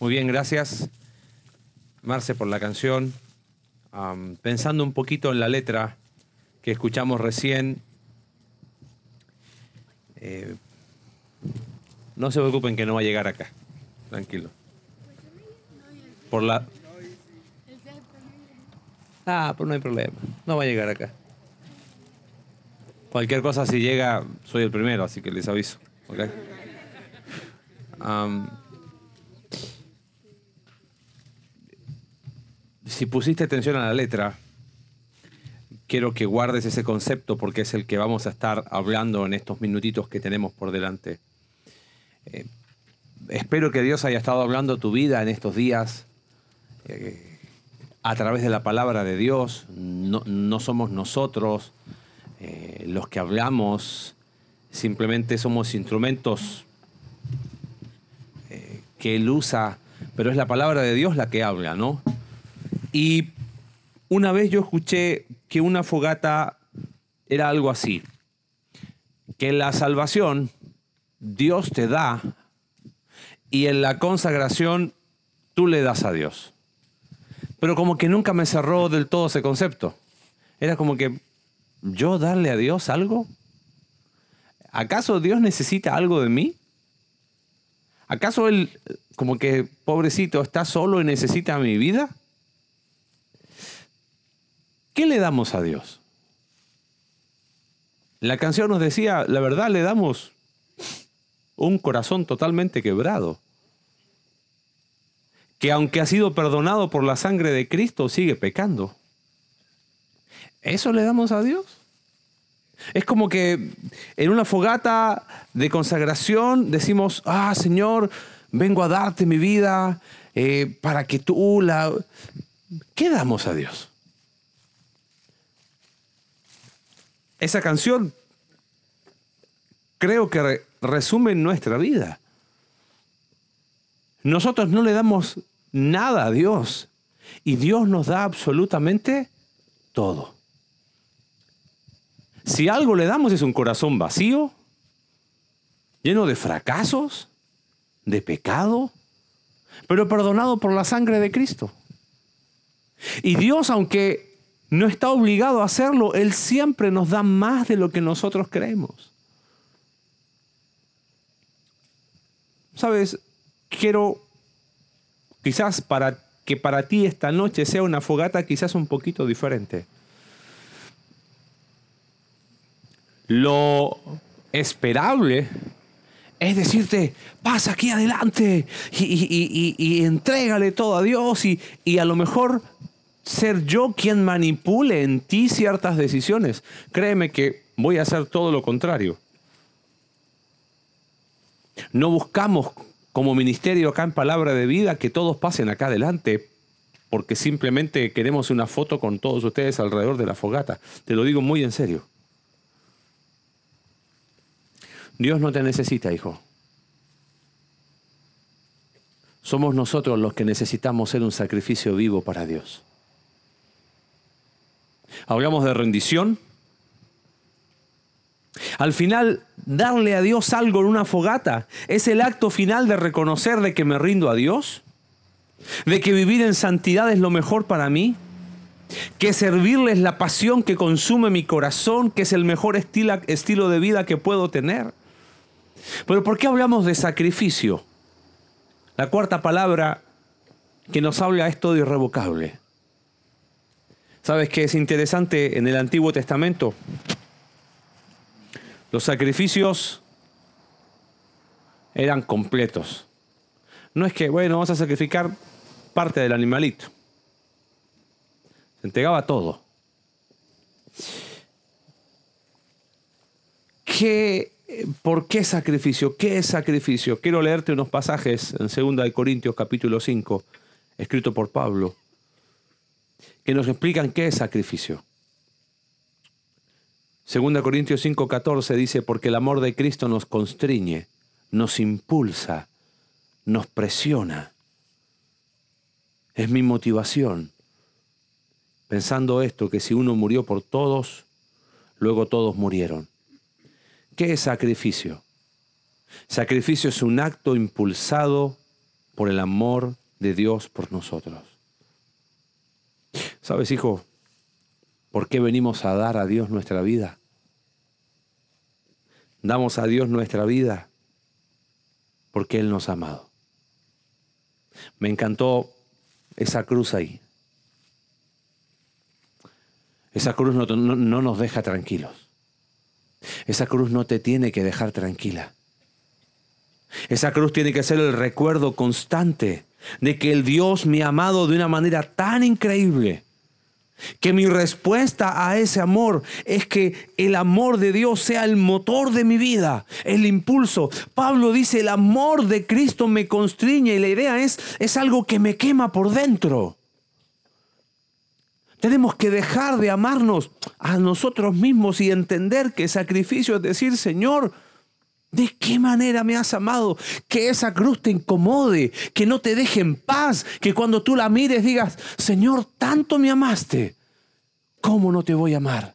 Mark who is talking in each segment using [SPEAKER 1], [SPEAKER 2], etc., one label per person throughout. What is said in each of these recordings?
[SPEAKER 1] Muy bien, gracias Marce por la canción. Am, pensando un poquito en la letra que escuchamos recién, eh, no se preocupen que no va a llegar acá, tranquilo. Por la... Ah, pero no hay problema, no va a llegar acá. Cualquier cosa si llega, soy el primero, así que les aviso. ¿ok? Am, si pusiste atención a la letra, quiero que guardes ese concepto porque es el que vamos a estar hablando en estos minutitos que tenemos por delante. Eh, espero que Dios haya estado hablando tu vida en estos días eh, a través de la palabra de Dios. No, no somos nosotros eh, los que hablamos, simplemente somos instrumentos que Él usa, pero es la palabra de Dios la que habla, ¿no? Y una vez yo escuché que una fogata era algo así, que la salvación Dios te da y en la consagración tú le das a Dios. Pero como que nunca me cerró del todo ese concepto. Era como que yo darle a Dios algo. ¿Acaso Dios necesita algo de mí? ¿Acaso Él, como que, pobrecito, está solo y necesita mi vida? ¿Qué le damos a Dios? La canción nos decía, la verdad le damos un corazón totalmente quebrado, que aunque ha sido perdonado por la sangre de Cristo, sigue pecando. ¿Eso le damos a Dios? Es como que en una fogata de consagración decimos, ah, Señor, vengo a darte mi vida eh, para que tú la... ¿Qué damos a Dios? Esa canción creo que re- resume nuestra vida. Nosotros no le damos nada a Dios y Dios nos da absolutamente todo. Si algo le damos es un corazón vacío, lleno de fracasos, de pecado, pero perdonado por la sangre de Cristo. Y Dios, aunque no está obligado a hacerlo, Él siempre nos da más de lo que nosotros creemos. Sabes, quiero quizás para que para ti esta noche sea una fogata quizás un poquito diferente. Lo esperable es decirte, pasa aquí adelante y, y- y- y- entrégale todo a Dios y a lo mejor ser yo quien manipule en ti ciertas decisiones. Créeme que voy a hacer todo lo contrario. No buscamos como ministerio acá en Palabra de Vida que todos pasen acá adelante porque simplemente queremos una foto con todos ustedes alrededor de la fogata. Te lo digo muy en serio. Dios no te necesita, hijo. Somos nosotros los que necesitamos ser un sacrificio vivo para Dios. Hablamos de rendición. Al final, darle a Dios algo en una fogata es el acto final de reconocer de que me rindo a Dios, de que vivir en santidad es lo mejor para mí, que servirle es la pasión que consume mi corazón, que es el mejor estilo, estilo de vida que puedo tener. Pero ¿por qué hablamos de sacrificio? La cuarta palabra que nos habla es todo irrevocable. ¿Sabes qué es interesante en el Antiguo Testamento? Los sacrificios eran completos. No es que, bueno, vamos a sacrificar parte del animalito. Se entregaba todo. ¿Qué, ¿Por qué sacrificio? ¿Qué es sacrificio? Quiero leerte unos pasajes en 2 de Corintios capítulo 5, escrito por Pablo, que nos explican qué es sacrificio. 2 Corintios 5, 14 dice, porque el amor de Cristo nos constriñe, nos impulsa, nos presiona. Es mi motivación. Pensando esto, que si uno murió por todos, luego todos murieron. ¿Qué es sacrificio? Sacrificio es un acto impulsado por el amor de Dios por nosotros. ¿Sabes, hijo? ¿Por qué venimos a dar a Dios nuestra vida? Damos a Dios nuestra vida porque Él nos ha amado. Me encantó esa cruz ahí. Esa cruz no, no, nos deja tranquilos. Esa cruz no te tiene que dejar tranquila. Esa cruz tiene que ser el recuerdo constante de que el Dios me ha amado de una manera tan increíble que mi respuesta a ese amor es que el amor de Dios sea el motor de mi vida, el impulso. Pablo dice, el amor de Cristo me constriñe y la idea es, es algo que me quema por dentro. Tenemos que dejar de amarnos a nosotros mismos y entender que sacrificio es decir, Señor, ¿De qué manera me has amado? Que esa cruz te incomode, que no te deje en paz, que cuando tú la mires digas, Señor, tanto me amaste, ¿cómo no te voy a amar?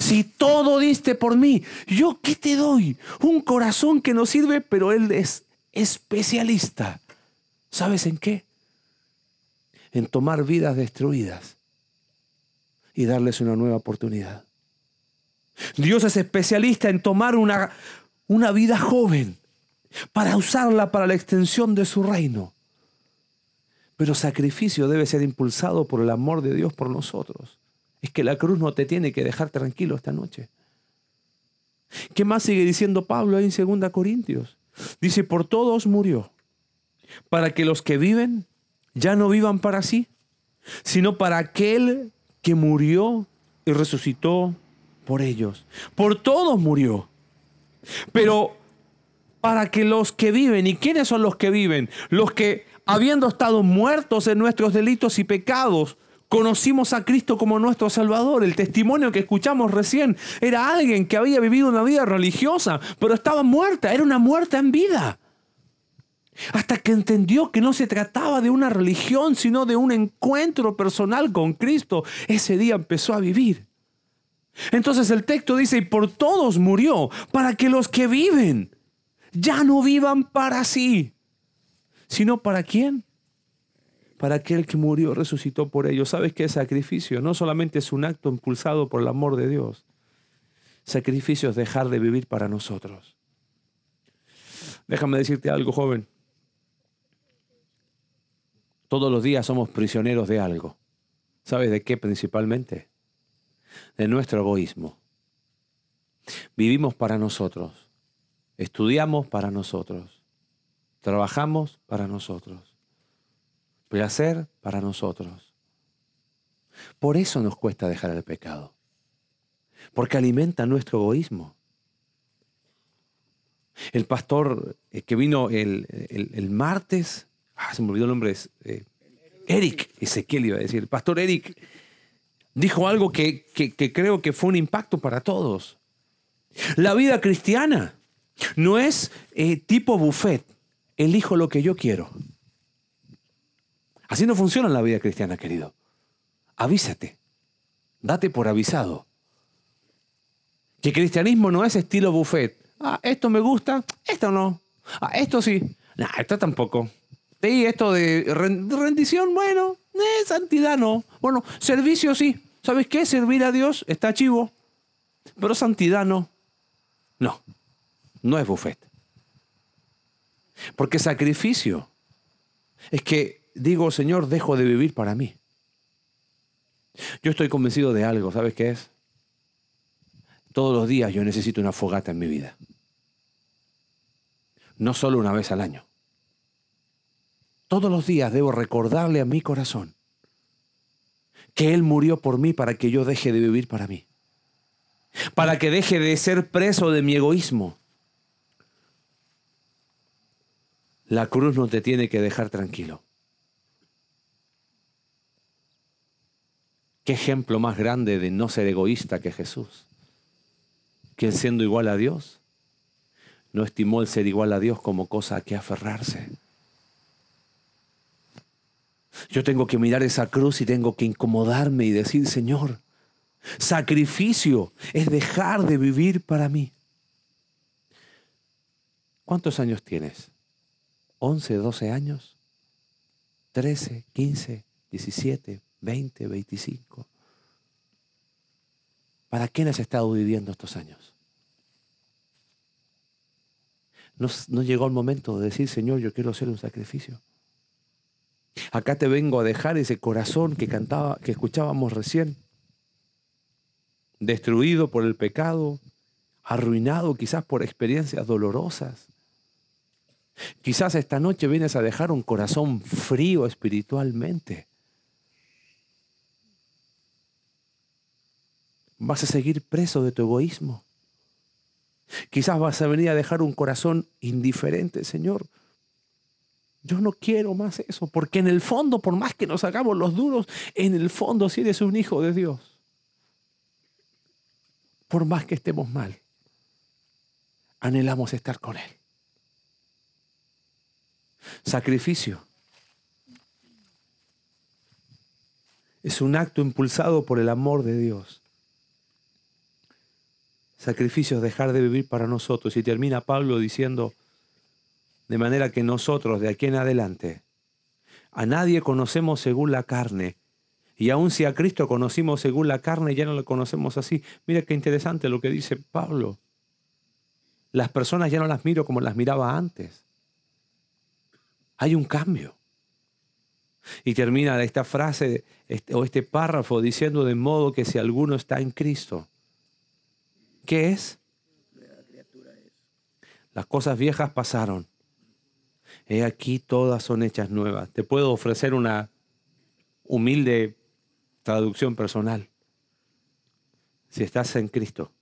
[SPEAKER 1] Si todo diste por mí, ¿yo qué te doy? Un corazón que no sirve, pero Él es especialista. ¿Sabes en qué? En tomar vidas destruidas y darles una nueva oportunidad. Dios es especialista en tomar una, una vida joven para usarla para la extensión de su reino. Pero sacrificio debe ser impulsado por el amor de Dios por nosotros. Es que la cruz no te tiene que dejar tranquilo esta noche. ¿Qué más sigue diciendo Pablo ahí en 2 Corintios? Dice, por todos murió, para que los que viven ya no vivan para sí, sino para aquel que murió y resucitó por ellos. Por todos murió pero para que los que viven, ¿y quiénes son los que viven? Los que, habiendo estado muertos en nuestros delitos y pecados, conocimos a Cristo como nuestro Salvador. El testimonio que escuchamos recién era alguien que había vivido una vida religiosa, pero estaba muerta, era una muerta en vida. Hasta que entendió que no se trataba de una religión, sino de un encuentro personal con Cristo, ese día empezó a vivir. Entonces el texto dice, y por todos murió, para que los que viven ya no vivan para sí, sino para quién? Para aquel que murió, resucitó por ellos. ¿Sabes qué sacrificio? No solamente es un acto impulsado por el amor de Dios. Sacrificio es dejar de vivir para nosotros. Déjame decirte algo, joven. Todos los días somos prisioneros de algo. ¿Sabes de qué principalmente? De nuestro egoísmo. Vivimos para nosotros, estudiamos para nosotros, trabajamos para nosotros, placer para nosotros. Por eso nos cuesta dejar el pecado, porque alimenta nuestro egoísmo. El pastor eh, que vino el, martes, ah, se me olvidó el nombre, eh, Eric, Ezequiel iba a decir, el pastor Eric dijo algo que, creo que fue un impacto para todos. La vida cristiana no es eh, tipo buffet, elijo lo que yo quiero. Así no funciona la vida cristiana, querido. Avísate, date por avisado. Que cristianismo no es estilo buffet. Ah, esto me gusta, esto no. Ah, esto sí. No, esto tampoco. Sí, esto de rendición, bueno, eh, santidad no. Bueno, servicio sí. ¿Sabes qué? Servir a Dios está chivo, pero santidad no. No, no es buffet. Porque sacrificio es que digo, Señor, dejo de vivir para mí. Yo estoy convencido de algo, ¿sabes qué es? Todos los días yo necesito una fogata en mi vida. No solo una vez al año. Todos los días debo recordarle a mi corazón que Él murió por mí para que yo deje de vivir para mí. Para que deje de ser preso de mi egoísmo. La cruz no te tiene que dejar tranquilo. ¿Qué ejemplo más grande de no ser egoísta que Jesús? Que siendo igual a Dios, no estimó el ser igual a Dios como cosa a que aferrarse yo tengo que mirar esa cruz y tengo que incomodarme y decir, Señor, sacrificio es dejar de vivir para mí. ¿Cuántos años tienes? ¿11, 12 años? 13, 15, 17, 20, 25. ¿Para quién has estado viviendo estos años? ¿No, no llegó el momento de decir, Señor, yo quiero hacer un sacrificio? Acá te vengo a dejar ese corazón que cantaba, que escuchábamos recién, destruido por el pecado, arruinado quizás por experiencias dolorosas. Quizás esta noche vienes a dejar un corazón frío espiritualmente. Vas a seguir preso de tu egoísmo. Quizás vas a venir a dejar un corazón indiferente, Señor. Yo no quiero más eso, porque en el fondo, por más que nos hagamos los duros, en el fondo si eres un hijo de Dios, por más que estemos mal, anhelamos estar con Él. Sacrificio. Es un acto impulsado por el amor de Dios. Sacrificio es dejar de vivir para nosotros. Y termina Pablo diciendo, de manera que nosotros de aquí en adelante a nadie conocemos según la carne. Y aun si a Cristo conocimos según la carne, ya no lo conocemos así. Mira qué interesante lo que dice Pablo. Las personas ya no las miro como las miraba antes. Hay un cambio. Y termina esta frase este, o este párrafo diciendo de modo que si alguno está en Cristo, ¿qué es? Las cosas viejas pasaron He aquí todas son hechas nuevas. Te puedo ofrecer una humilde traducción personal. Si estás en Cristo,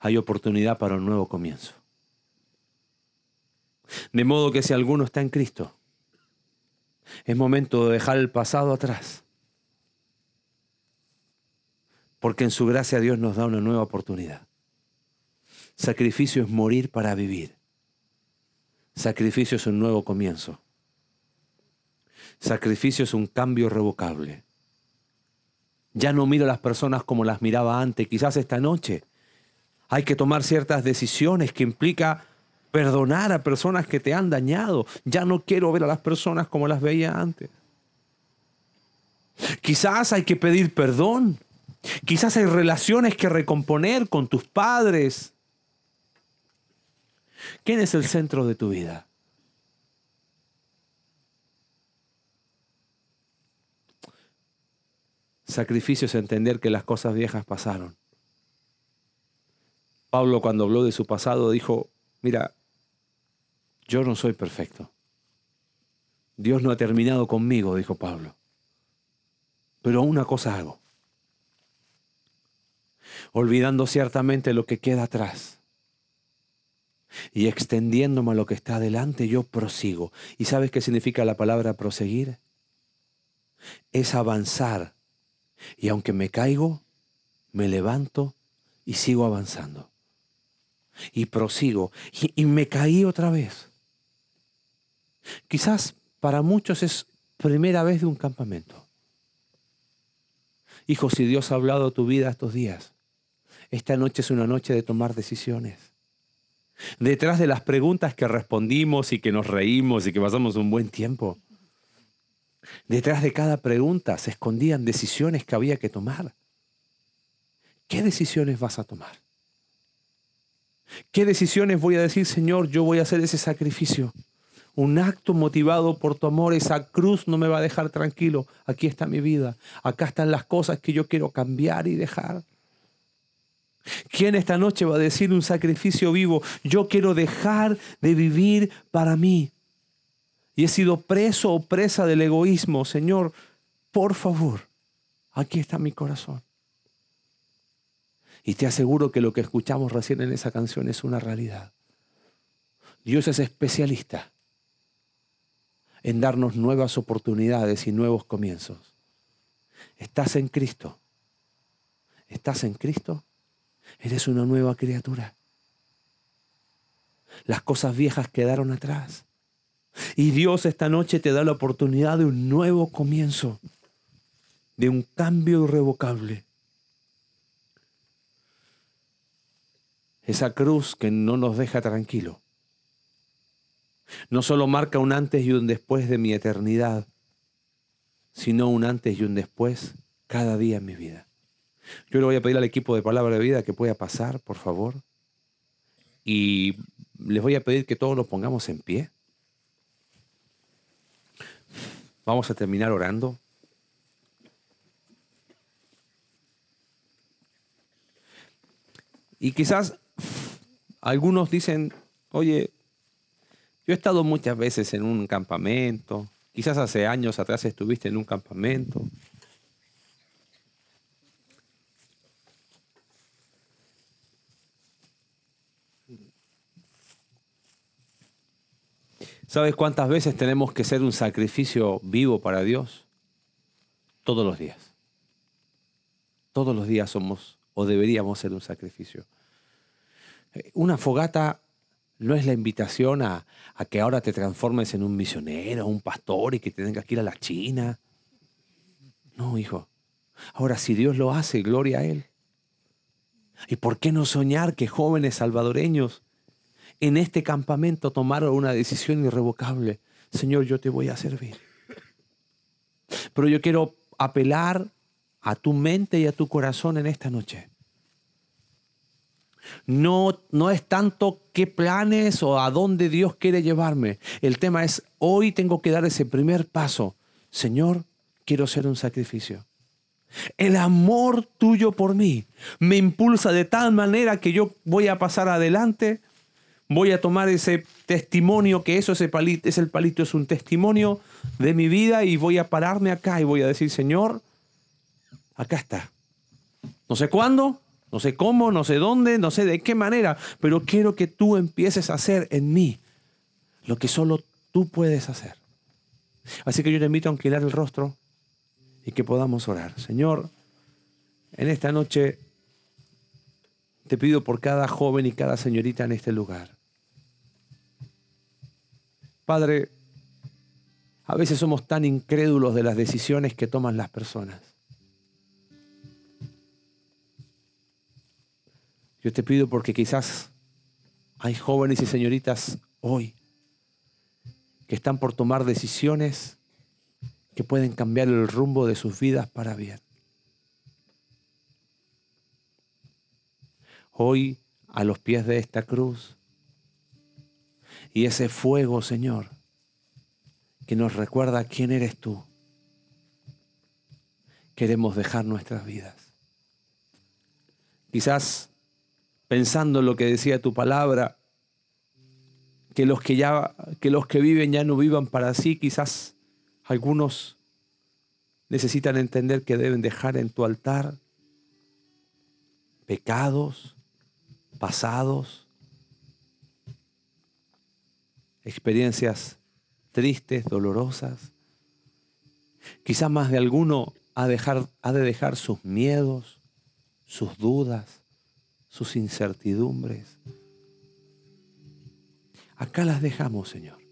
[SPEAKER 1] hay oportunidad para un nuevo comienzo. De modo que si alguno está en Cristo, es momento de dejar el pasado atrás. Porque en su gracia Dios nos da una nueva oportunidad. Sacrificio es morir para vivir. Sacrificio es un nuevo comienzo. Sacrificio es un cambio revocable. Ya no miro a las personas como las miraba antes. Quizás esta noche hay que tomar ciertas decisiones que implica perdonar a personas que te han dañado. Ya no quiero ver a las personas como las veía antes. Quizás hay que pedir perdón. Quizás hay relaciones que recomponer con tus padres, ¿Quién es el centro de tu vida? Sacrificio es entender que las cosas viejas pasaron. Pablo cuando habló de su pasado dijo, mira, yo no soy perfecto. Dios no ha terminado conmigo, dijo Pablo. Pero una cosa hago. Olvidando ciertamente lo que queda atrás y extendiéndome a lo que está adelante, yo prosigo. ¿Y sabes qué significa la palabra proseguir? Es avanzar. Y aunque me caigo, me levanto y sigo avanzando. Y prosigo. Y, me caí otra vez. Quizás para muchos es primera vez de un campamento. Hijo, si Dios ha hablado tu vida estos días, esta noche es una noche de tomar decisiones. Detrás de las preguntas que respondimos y que nos reímos y que pasamos un buen tiempo, detrás de cada pregunta se escondían decisiones que había que tomar. ¿Qué decisiones vas a tomar? ¿Qué decisiones voy a decir, Señor, yo voy a hacer ese sacrificio? Un acto motivado por tu amor, esa cruz no me va a dejar tranquilo. Aquí está mi vida. Acá están las cosas que yo quiero cambiar y dejar. ¿Quién esta noche va a decir un sacrificio vivo? Yo quiero dejar de vivir para mí. Y he sido preso o presa del egoísmo. Señor, por favor, aquí está mi corazón. Y te aseguro que lo que escuchamos recién en esa canción es una realidad. Dios es especialista en darnos nuevas oportunidades y nuevos comienzos. ¿Estás en Cristo? ¿Estás en Cristo? Eres una nueva criatura. Las cosas viejas quedaron atrás. Y Dios esta noche te da la oportunidad de un nuevo comienzo, de un cambio irrevocable. Esa cruz que no nos deja tranquilo. no solo marca un antes y un después de mi eternidad, sino un antes y un después cada día en mi vida. Yo le voy a pedir al equipo de Palabra de Vida que pueda pasar, por favor. Y les voy a pedir que todos nos pongamos en pie. Vamos a terminar orando. Y quizás algunos dicen, oye, yo he estado muchas veces en un campamento, quizás hace años atrás estuviste en un campamento. ¿Sabes cuántas veces tenemos que ser un sacrificio vivo para Dios? Todos los días. Todos los días somos o deberíamos ser un sacrificio. Una fogata no es la invitación a, que ahora te transformes en un misionero, un pastor y que tengas que ir a la China. No, hijo. Ahora, si Dios lo hace, gloria a Él. ¿Y por qué no soñar que jóvenes salvadoreños en este campamento tomaron una decisión irrevocable? Señor, yo te voy a servir. Pero yo quiero apelar a tu mente y a tu corazón en esta noche. No, no es tanto qué planes o a dónde Dios quiere llevarme. El tema es, hoy tengo que dar ese primer paso. Señor, quiero ser un sacrificio. El amor tuyo por mí me impulsa de tal manera que yo voy a pasar adelante, voy a tomar ese testimonio, que eso es el palito, es palito, es un testimonio de mi vida y voy a pararme acá y voy a decir, Señor, acá está. No sé cuándo, no sé cómo, no sé dónde, no sé de qué manera, pero quiero que tú empieces a hacer en mí lo que solo tú puedes hacer. Así que yo te invito a inclinar el rostro y que podamos orar. Señor, en esta noche te pido por cada joven y cada señorita en este lugar. Padre, a veces somos tan incrédulos de las decisiones que toman las personas. Yo te pido porque quizás hay jóvenes y señoritas hoy que están por tomar decisiones que pueden cambiar el rumbo de sus vidas para bien. Hoy a los pies de esta cruz y ese fuego, Señor, que nos recuerda quién eres tú, queremos dejar nuestras vidas. Quizás pensando en lo que decía tu palabra, que los que ya que los que viven ya no vivan para sí, quizás algunos necesitan entender que deben dejar en tu altar pecados pasados, experiencias tristes, dolorosas. Quizás más de alguno ha, dejar, ha de dejar sus miedos, sus dudas, sus incertidumbres. Acá las dejamos, Señor.